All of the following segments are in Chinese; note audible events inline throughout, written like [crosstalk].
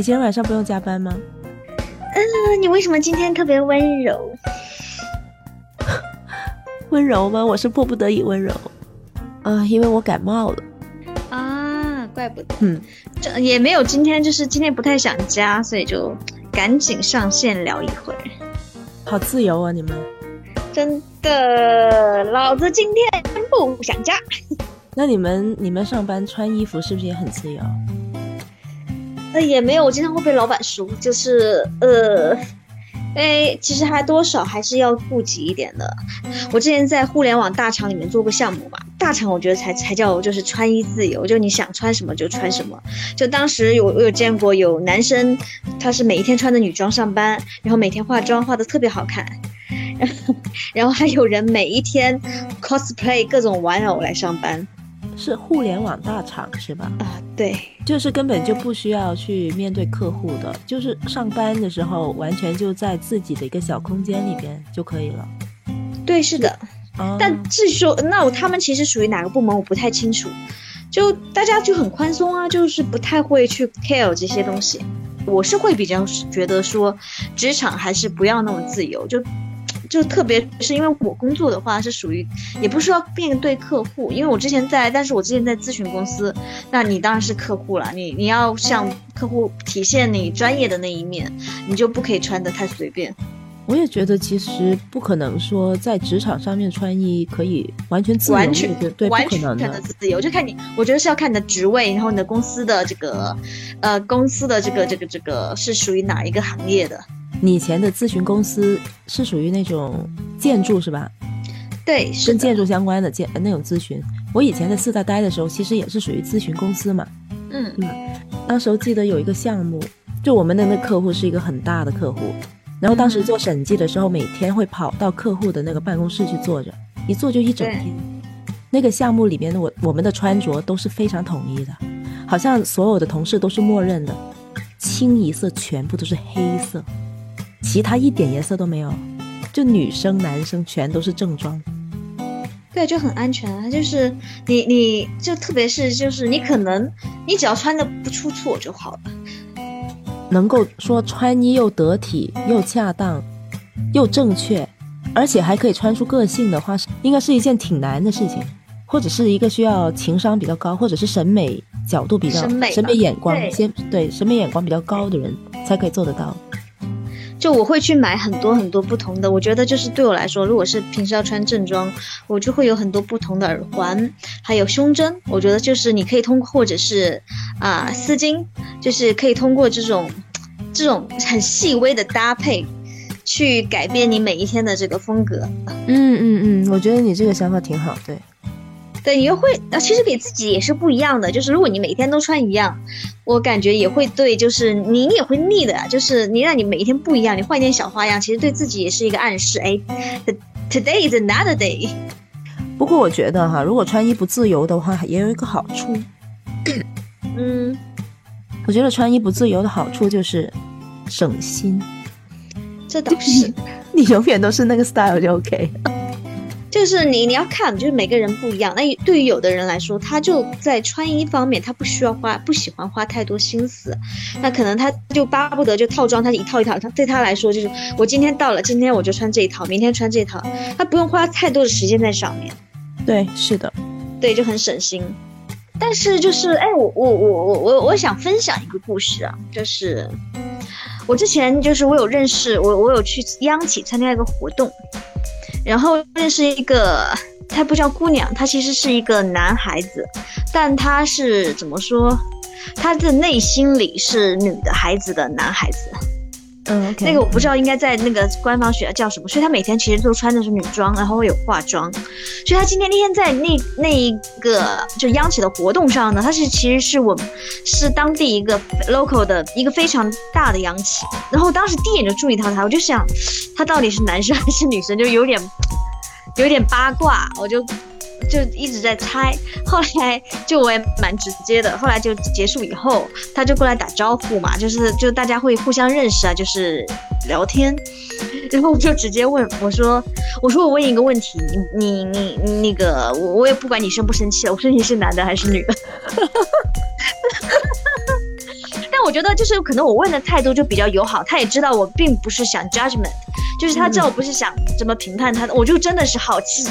你今天晚上不用加班吗？嗯，你为什么今天特别温柔？[laughs] 温柔吗？我是迫不得已温柔。啊，因为我感冒了。啊，怪不得。嗯，这也没有今天，就是今天不太想加，所以就赶紧上线聊一会儿。好自由啊，你们。真的，老子今天不想加。[laughs] 那你们你们上班穿衣服是不是也很自由？呃，也没有，我经常会被老板说，就是呃，哎，其实还多少还是要顾及一点的。我之前在互联网大厂里面做过项目嘛，大厂我觉得才才叫就是穿衣自由，就你想穿什么就穿什么。就当时有我有见过有男生，他是每一天穿的女装上班，然后每天化妆化的特别好看。[laughs] 然后还有人每一天 cosplay 各种玩偶来上班，是互联网大厂是吧？啊，对，就是根本就不需要去面对客户的，就是上班的时候完全就在自己的一个小空间里边就可以了。对，是的。但至于说那我他们其实属于哪个部门，我不太清楚。就大家就很宽松啊，就是不太会去 care 这些东西。我是会比较觉得说，职场还是不要那么自由，就。就特别是因为我工作的话是属于，也不是要面对客户，因为我之前在，但是我之前在咨询公司，那你当然是客户了，你你要向客户体现你专业的那一面，你就不可以穿的太随便。我也觉得其实不可能说在职场上面穿衣可以完全自由，完全对，完全的自由，就看你，我觉得是要看你的职位，然后你的公司的这个，呃，公司的这个这个这个是属于哪一个行业的。你以前的咨询公司是属于那种建筑是吧？对，跟建筑相关的建那种咨询。我以前在四大待的时候，其实也是属于咨询公司嘛。嗯嗯。当时候记得有一个项目，就我们的那客户是一个很大的客户，然后当时做审计的时候，每天会跑到客户的那个办公室去坐着，一坐就一整天。那个项目里面的我我们的穿着都是非常统一的，好像所有的同事都是默认的，清一色全部都是黑色。其他一点颜色都没有，就女生男生全都是正装，对，就很安全啊。就是你，你就特别是就是你可能你只要穿的不出错就好了，能够说穿衣又得体又恰当又正确，而且还可以穿出个性的话，应该是一件挺难的事情，或者是一个需要情商比较高，或者是审美角度比较审美审美眼光先对审美眼光比较高的人才可以做得到。就我会去买很多很多不同的，我觉得就是对我来说，如果是平时要穿正装，我就会有很多不同的耳环，还有胸针。我觉得就是你可以通，或者是啊丝巾，就是可以通过这种这种很细微的搭配，去改变你每一天的这个风格。嗯嗯嗯，我觉得你这个想法挺好，对。对，你又会啊，其实给自己也是不一样的。就是如果你每天都穿一样，我感觉也会对，就是你你也会腻的呀。就是你让你每一天不一样，你换一点小花样，其实对自己也是一个暗示。哎，Today is another day。不过我觉得哈，如果穿衣不自由的话，也有一个好处。嗯，我觉得穿衣不自由的好处就是省心。这倒是，[laughs] 你永远都是那个 style 就 OK。就是你你要看，就是每个人不一样。那对于有的人来说，他就在穿衣方面，他不需要花，不喜欢花太多心思。那可能他就巴不得就套装，他一套一套。他对他来说，就是我今天到了，今天我就穿这一套，明天穿这套，他不用花太多的时间在上面。对，是的，对，就很省心。但是就是，哎，我我我我我我想分享一个故事啊，就是我之前就是我有认识，我我有去央企参加一个活动。然后认识一个，他不叫姑娘，他其实是一个男孩子，但他是怎么说？他的内心里是女的孩子的男孩子。嗯，[laughs] 那个我不知道应该在那个官方学校叫什么，所以他每天其实都穿的是女装，然后会有化妆。所以他今天那天在那那一个就央企的活动上呢，他是其实是我们是当地一个 local 的一个非常大的央企。然后当时第一眼就注意到他，我就想他到底是男生还是女生，就有点有点八卦，我就。就一直在猜，[laughs] 后来就我也蛮直接的。后来就结束以后，他就过来打招呼嘛，就是就大家会互相认识啊，就是聊天。然后我就直接问我说：“我说我问一个问题，你你你那个我我也不管你生不生气了，我说你是男的还是女的？” [laughs] 但我我觉得就是可能我问的态度就比较友好，他也知道我并不是想 judgment，就是他知道我不是想怎么评判他的，我就真的是好奇。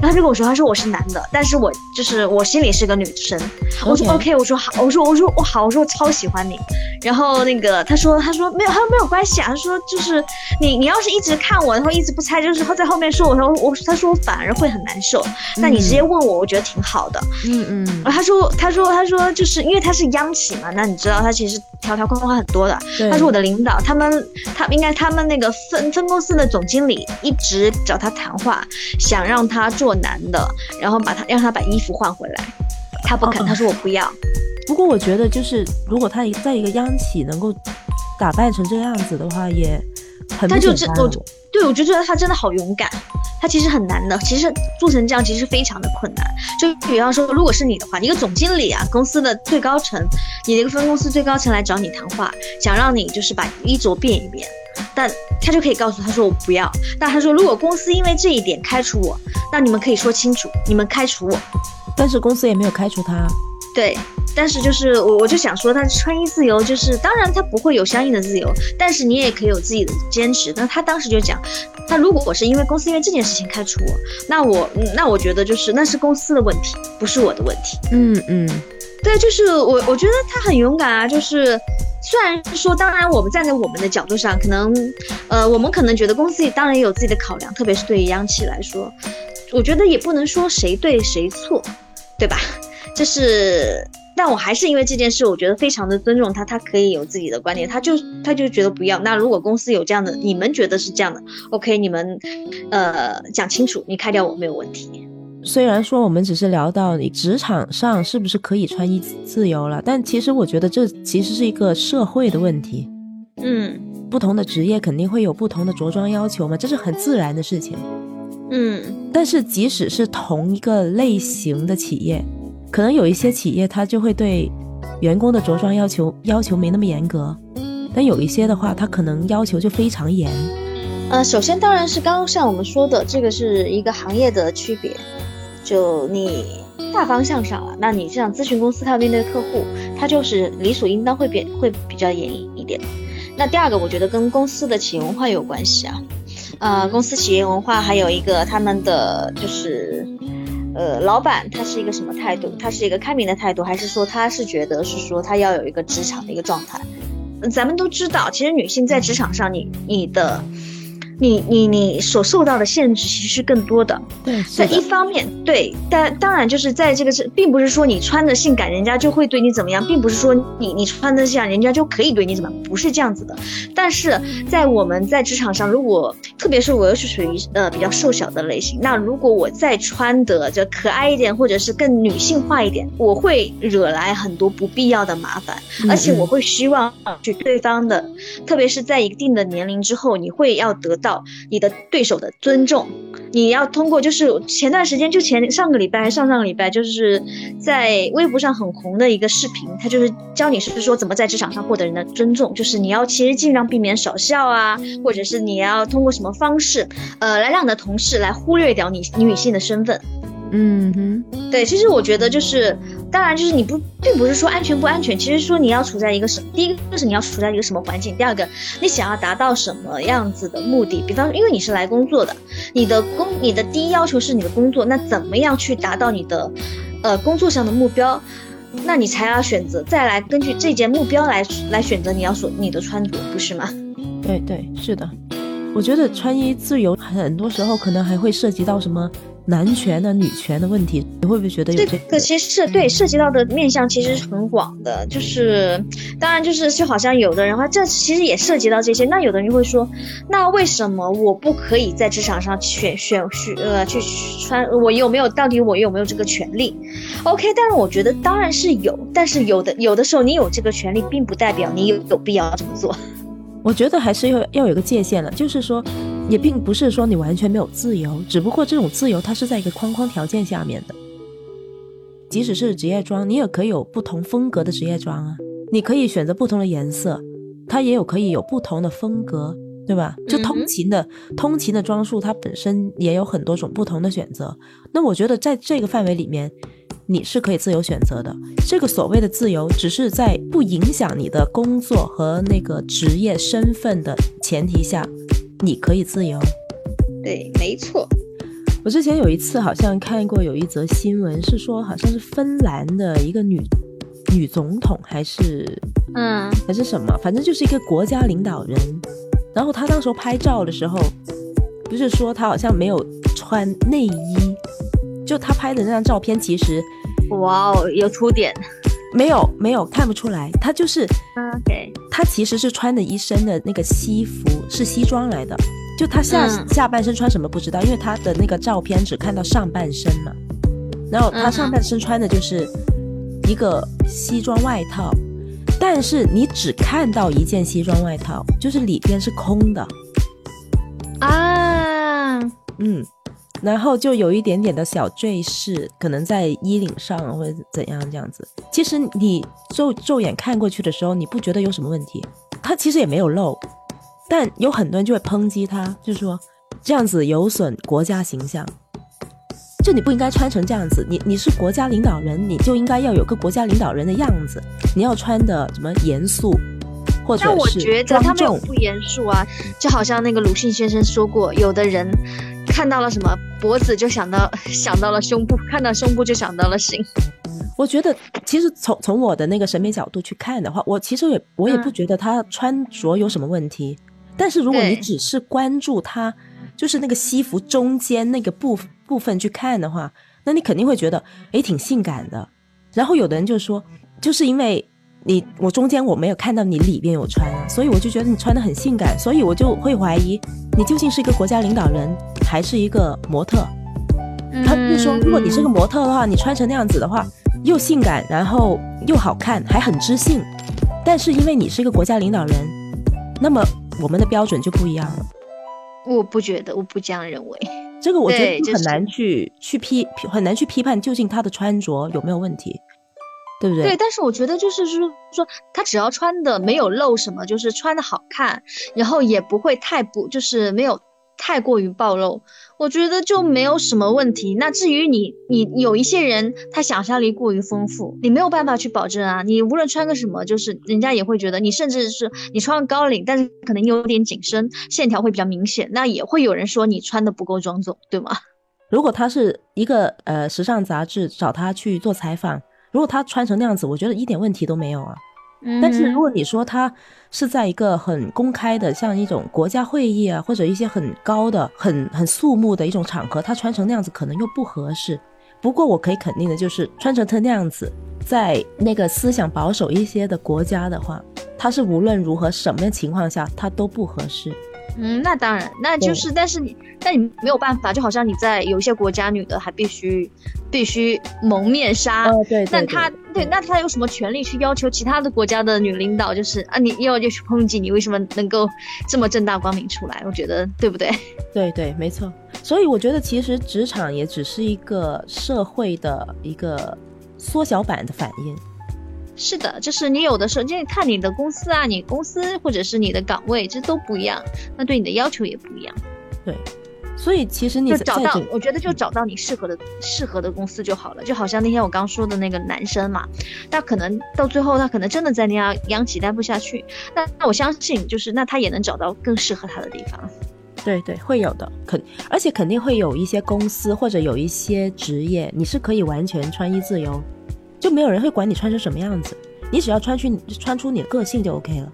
然后他就跟我说，他说我是男的，但是我就是我心里是个女生。我说 OK，我说好，我说我说我好，我说我超喜欢你。然后那个他说他说没有，他说没有关系啊，他说就是你你要是一直看我，然后一直不猜，就是他在后面说我说我他说我反而会很难受。那你直接问我，我觉得挺好的。嗯嗯。然后他说他说他说就是因为他是央企嘛，那你知道他其实条条框框很多的。他是我的领导，他们他应该他们那个分分公司的总经理一直找他谈话，想让他做男的，然后把他让他把衣服换回来，他不肯，他说我不要。不过我觉得就是如果他在一个央企能够打扮成这样子的话，也很他就这我对我就觉得他真的好勇敢。他其实很难的，其实做成这样其实非常的困难。就比方说，如果是你的话，一个总经理啊，公司的最高层，你的一个分公司最高层来找你谈话，想让你就是把衣着变一变，但他就可以告诉他说我不要。但他说如果公司因为这一点开除我，那你们可以说清楚，你们开除我。但是公司也没有开除他。对。但是就是我我就想说，他穿衣自由，就是当然他不会有相应的自由，但是你也可以有自己的坚持。那他当时就讲，那如果我是因为公司因为这件事情开除我，那我那我觉得就是那是公司的问题，不是我的问题。嗯嗯，对，就是我我觉得他很勇敢啊。就是虽然说，当然我们站在我们的角度上，可能呃我们可能觉得公司当然也有自己的考量，特别是对于央企来说，我觉得也不能说谁对谁错，对吧？就是。但我还是因为这件事，我觉得非常的尊重他，他可以有自己的观点，他就他就觉得不要。那如果公司有这样的，你们觉得是这样的，OK，你们，呃，讲清楚，你开掉我没有问题。虽然说我们只是聊到你职场上是不是可以穿衣自由了，但其实我觉得这其实是一个社会的问题。嗯，不同的职业肯定会有不同的着装要求嘛，这是很自然的事情。嗯，但是即使是同一个类型的企业。可能有一些企业，它就会对员工的着装要求要求没那么严格，但有一些的话，它可能要求就非常严。呃，首先当然是刚刚像我们说的，这个是一个行业的区别。就你大方向上了，那你像咨询公司，它要面对客户，它就是理所应当会变会比较严一点。那第二个，我觉得跟公司的企业文化有关系啊。呃，公司企业文化还有一个他们的就是。呃，老板他是一个什么态度？他是一个开明的态度，还是说他是觉得是说他要有一个职场的一个状态？咱们都知道，其实女性在职场上，你你的。你你你所受到的限制其实是更多的，对，在一方面，对，但当然就是在这个是，并不是说你穿的性感，人家就会对你怎么样，并不是说你你穿的这样，人家就可以对你怎么，不是这样子的。但是在我们在职场上，如果特别是我又是属于呃比较瘦小的类型，那如果我再穿的就可爱一点，或者是更女性化一点，我会惹来很多不必要的麻烦，而且我会希望去对方的，特别是在一定的年龄之后，你会要得到。你的对手的尊重，你要通过就是前段时间就前上个礼拜还上上个礼拜，就是在微博上很红的一个视频，他就是教你是说怎么在职场上获得人的尊重，就是你要其实尽量避免少笑啊，或者是你要通过什么方式，呃，来让你的同事来忽略掉你女性的身份。嗯哼，对，其实我觉得就是，当然就是你不，并不是说安全不安全，其实说你要处在一个什，第一个就是你要处在一个什么环境，第二个你想要达到什么样子的目的，比方说，因为你是来工作的，你的工，你的第一要求是你的工作，那怎么样去达到你的，呃，工作上的目标，那你才要选择再来根据这件目标来来选择你要所你的穿着，不是吗？对对，是的，我觉得穿衣自由很多时候可能还会涉及到什么。男权的、女权的问题，你会不会觉得有这个？其实是对涉及到的面向其实是很广的，就是当然就是就好像有的人话，这其实也涉及到这些。那有的人就会说，那为什么我不可以在职场上选选去呃去穿？我有没有到底我有没有这个权利？OK，但是我觉得当然是有，但是有的有的时候你有这个权利，并不代表你有有必要这么做。我觉得还是要要有个界限的，就是说。也并不是说你完全没有自由，只不过这种自由它是在一个框框条件下面的。即使是职业装，你也可以有不同风格的职业装啊，你可以选择不同的颜色，它也有可以有不同的风格，对吧？就通勤的通勤的装束，它本身也有很多种不同的选择。那我觉得在这个范围里面，你是可以自由选择的。这个所谓的自由，只是在不影响你的工作和那个职业身份的前提下，你可以自由。对，没错。我之前有一次好像看过有一则新闻，是说好像是芬兰的一个女女总统，还是嗯，还是什么，反正就是一个国家领导人。然后她当时候拍照的时候，不是说她好像没有穿内衣，就她拍的那张照片，其实哇哦，有凸点。没有没有看不出来，他就是，OK，他其实是穿的一身的那个西服，是西装来的。就他下下半身穿什么不知道，因为他的那个照片只看到上半身嘛。然后他上半身穿的就是一个西装外套，但是你只看到一件西装外套，就是里边是空的。啊，嗯，然后就有一点点的小坠饰，可能在衣领上或者怎样这样子。其实你骤骤眼看过去的时候，你不觉得有什么问题？他其实也没有漏。但有很多人就会抨击他，就说这样子有损国家形象，就你不应该穿成这样子。你你是国家领导人，你就应该要有个国家领导人的样子。你要穿的什么严肃，或者是庄重？不严肃啊，就好像那个鲁迅先生说过，有的人看到了什么脖子就想到 [laughs] 想到了胸部，看到胸部就想到了心。我觉得其实从从我的那个审美角度去看的话，我其实也我也不觉得他穿着有什么问题。但是如果你只是关注他，就是那个西服中间那个部部分去看的话，那你肯定会觉得诶挺性感的。然后有的人就说，就是因为你我中间我没有看到你里边有穿啊，所以我就觉得你穿的很性感，所以我就会怀疑你究竟是一个国家领导人还是一个模特。他就说，如果你是个模特的话，你穿成那样子的话，又性感，然后又好看，还很知性。但是因为你是一个国家领导人，那么。我们的标准就不一样了，我不觉得，我不这样认为。这个我觉得很难去去批，很难去批判究竟他的穿着有没有问题，对不对？对，但是我觉得就是说说他只要穿的没有露什么，就是穿的好看，然后也不会太不，就是没有。太过于暴露，我觉得就没有什么问题。那至于你，你有一些人他想象力过于丰富，你没有办法去保证啊。你无论穿个什么，就是人家也会觉得你，甚至是你穿个高领，但是可能有点紧身，线条会比较明显，那也会有人说你穿的不够庄重，对吗？如果他是一个呃时尚杂志找他去做采访，如果他穿成那样子，我觉得一点问题都没有啊。但是如果你说他是在一个很公开的，像一种国家会议啊，或者一些很高的、很很肃穆的一种场合，他穿成那样子可能又不合适。不过我可以肯定的就是，穿成他那样子，在那个思想保守一些的国家的话，他是无论如何什么情况下他都不合适。嗯，那当然，那就是，但是你，但你没有办法，就好像你在有一些国家，女的还必须必须蒙面纱。哦，对。那他对，那他有什么权利去要求其他的国家的女领导，就是啊，你要就去抨击你为什么能够这么正大光明出来？我觉得对不对？对对，没错。所以我觉得其实职场也只是一个社会的一个缩小版的反应。是的，就是你有的时候，就是看你的公司啊，你公司或者是你的岗位，这都不一样，那对你的要求也不一样。对，所以其实你找到，我觉得就找到你适合的适合的公司就好了。就好像那天我刚说的那个男生嘛，那可能到最后他可能真的在那家央企待不下去，那那我相信就是那他也能找到更适合他的地方。对对，会有的，肯而且肯定会有一些公司或者有一些职业，你是可以完全穿衣自由。就没有人会管你穿成什么样子，你只要穿去穿出你的个性就 OK 了。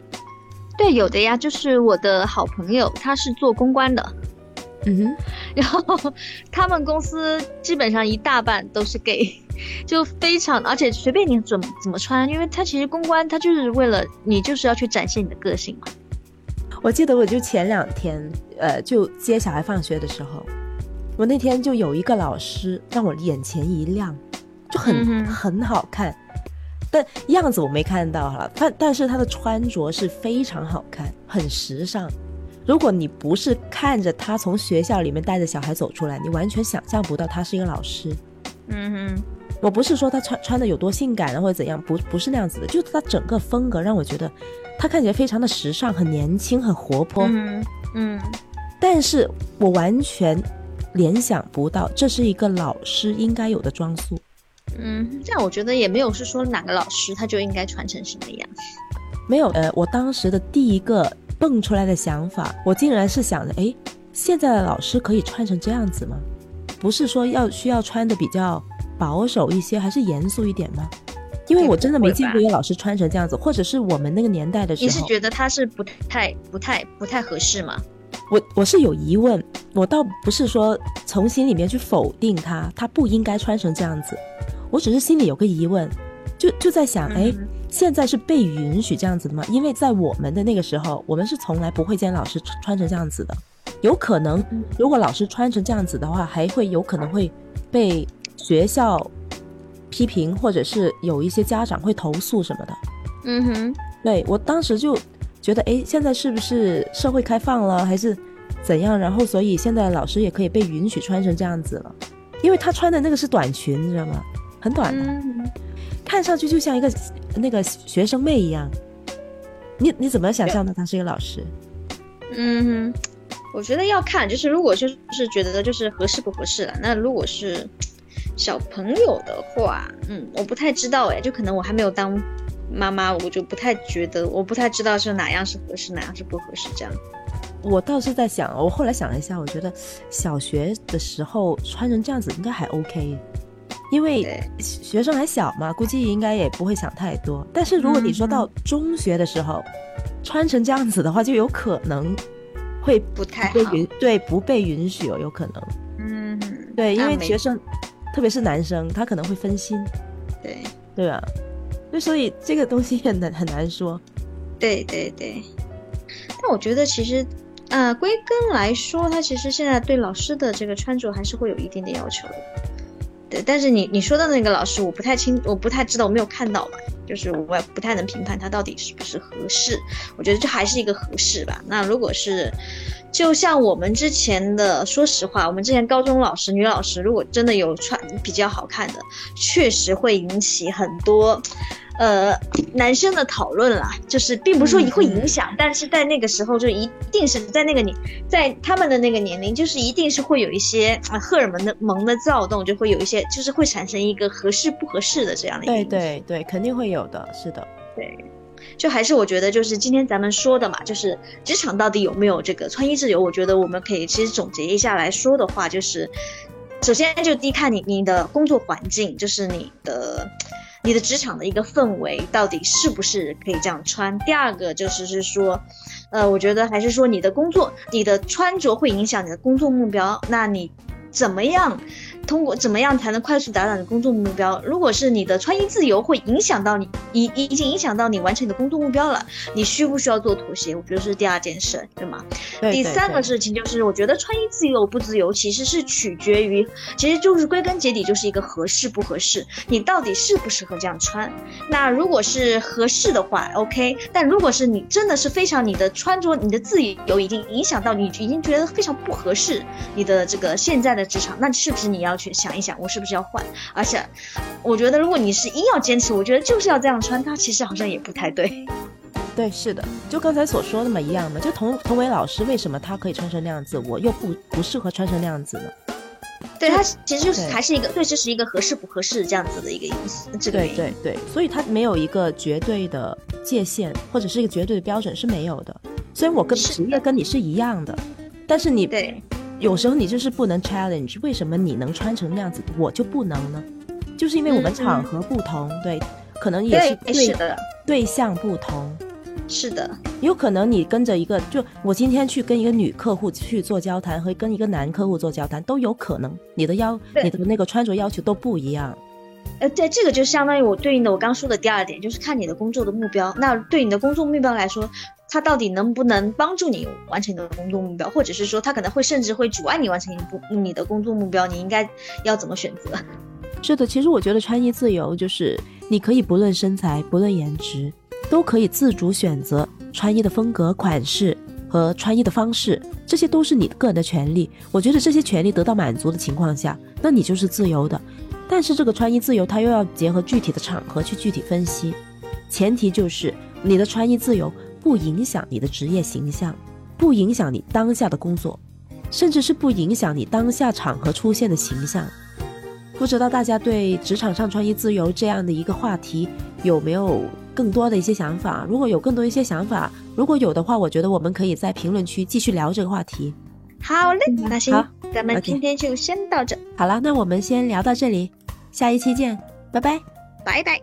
对，有的呀，就是我的好朋友，他是做公关的，嗯哼，然后他们公司基本上一大半都是 gay，[laughs] 就非常，而且随便你怎么怎么穿，因为他其实公关他就是为了你就是要去展现你的个性嘛。我记得我就前两天，呃，就接小孩放学的时候，我那天就有一个老师让我眼前一亮。就很很好看，但样子我没看到哈。但但是他的穿着是非常好看，很时尚。如果你不是看着他从学校里面带着小孩走出来，你完全想象不到他是一个老师。嗯哼，我不是说他穿穿的有多性感啊或者怎样，不不是那样子的，就是他整个风格让我觉得他看起来非常的时尚，很年轻，很活泼。嗯嗯，但是我完全联想不到这是一个老师应该有的装束。嗯，这样我觉得也没有是说哪个老师他就应该传成什么样。没有，呃，我当时的第一个蹦出来的想法，我竟然是想着，哎，现在的老师可以穿成这样子吗？不是说要需要穿的比较保守一些，还是严肃一点吗？因为我真的没见过有老师穿成这样子，或者是我们那个年代的时候，你是觉得他是不太、不太、不太合适吗？我我是有疑问，我倒不是说从心里面去否定他，他不应该穿成这样子，我只是心里有个疑问，就就在想，哎。现在是被允许这样子的吗？因为在我们的那个时候，我们是从来不会见老师穿成这样子的。有可能，如果老师穿成这样子的话，还会有可能会被学校批评，或者是有一些家长会投诉什么的。嗯哼，对我当时就觉得，哎，现在是不是社会开放了，还是怎样？然后，所以现在老师也可以被允许穿成这样子了，因为他穿的那个是短裙，你知道吗？很短的，看上去就像一个。那个学生妹一样，你你怎么想象的？她是一个老师？嗯，我觉得要看，就是如果就是觉得就是合适不合适了。那如果是小朋友的话，嗯，我不太知道哎，就可能我还没有当妈妈，我就不太觉得，我不太知道是哪样是合适，哪样是不合适这样。我倒是在想，我后来想了一下，我觉得小学的时候穿成这样子应该还 OK。因为学生还小嘛，估计应该也不会想太多。但是如果你说到中学的时候，穿成这样子的话，就有可能会不太被允，对，不被允许哦，有可能。嗯，对，因为学生，特别是男生，他可能会分心。对，对吧？就所以这个东西很难很难说。对对对。但我觉得其实，呃，归根来说，他其实现在对老师的这个穿着还是会有一定的要求的。对，但是你你说的那个老师，我不太清，我不太知道，我没有看到嘛，就是我也不太能评判他到底是不是合适。我觉得这还是一个合适吧。那如果是，就像我们之前的，说实话，我们之前高中老师女老师，如果真的有穿比较好看的，确实会引起很多。呃，男生的讨论啦，就是并不是说会影响，但是在那个时候就一定是在那个年，在他们的那个年龄，就是一定是会有一些荷尔蒙的萌的躁动，就会有一些，就是会产生一个合适不合适的这样的。对对对，肯定会有的，是的。对，就还是我觉得就是今天咱们说的嘛，就是职场到底有没有这个穿衣自由？我觉得我们可以其实总结一下来说的话，就是首先就第一看你你的工作环境，就是你的。你的职场的一个氛围到底是不是可以这样穿？第二个就是是说，呃，我觉得还是说你的工作，你的穿着会影响你的工作目标，那你怎么样？通过怎么样才能快速达到你的工作目标？如果是你的穿衣自由会影响到你，已已经影响到你完成你的工作目标了，你需不需要做妥协？我觉得是第二件事，对吗？第三个事情就是，我觉得穿衣自由不自由其实是取决于，其实就是归根结底就是一个合适不合适，你到底适不适合这样穿？那如果是合适的话，OK。但如果是你真的是非常你的穿着，你的自由已经影响到你，已经觉得非常不合适你的这个现在的职场，那是不是你要？去想一想，我是不是要换？而且，我觉得如果你是硬要坚持，我觉得就是要这样穿，它其实好像也不太对。[laughs] 对，是的，就刚才所说的嘛，一样的。就同同为老师，为什么他可以穿成那样子，我又不不适合穿成那样子呢？对他其实就是还是一个对，这是一个合适不合适这样子的一个因素。这个对对对，所以他没有一个绝对的界限，或者是一个绝对的标准是没有的。虽然我跟职业跟你是一样的，但是你对。有时候你就是不能 challenge，为什么你能穿成那样子，我就不能呢？就是因为我们场合不同，对，可能也是对的对象不同，是的，有可能你跟着一个，就我今天去跟一个女客户去做交谈，和跟一个男客户做交谈都有可能，你的要你的那个穿着要求都不一样。呃，对，这个就相当于我对应的我刚说的第二点，就是看你的工作的目标。那对你的工作目标来说。它到底能不能帮助你完成你的工作目标，或者是说它可能会甚至会阻碍你完成你不你的工作目标？你应该要怎么选择？是的，其实我觉得穿衣自由就是你可以不论身材、不论颜值，都可以自主选择穿衣的风格、款式和穿衣的方式，这些都是你个人的权利。我觉得这些权利得到满足的情况下，那你就是自由的。但是这个穿衣自由，它又要结合具体的场合去具体分析，前提就是你的穿衣自由。不影响你的职业形象，不影响你当下的工作，甚至是不影响你当下场合出现的形象。不知道大家对职场上穿衣自由这样的一个话题有没有更多的一些想法？如果有更多一些想法，如果有的话，我觉得我们可以在评论区继续聊这个话题。好嘞，那行，咱们今天就先到这，好了，那我们先聊到这里，下一期见，拜拜。拜拜。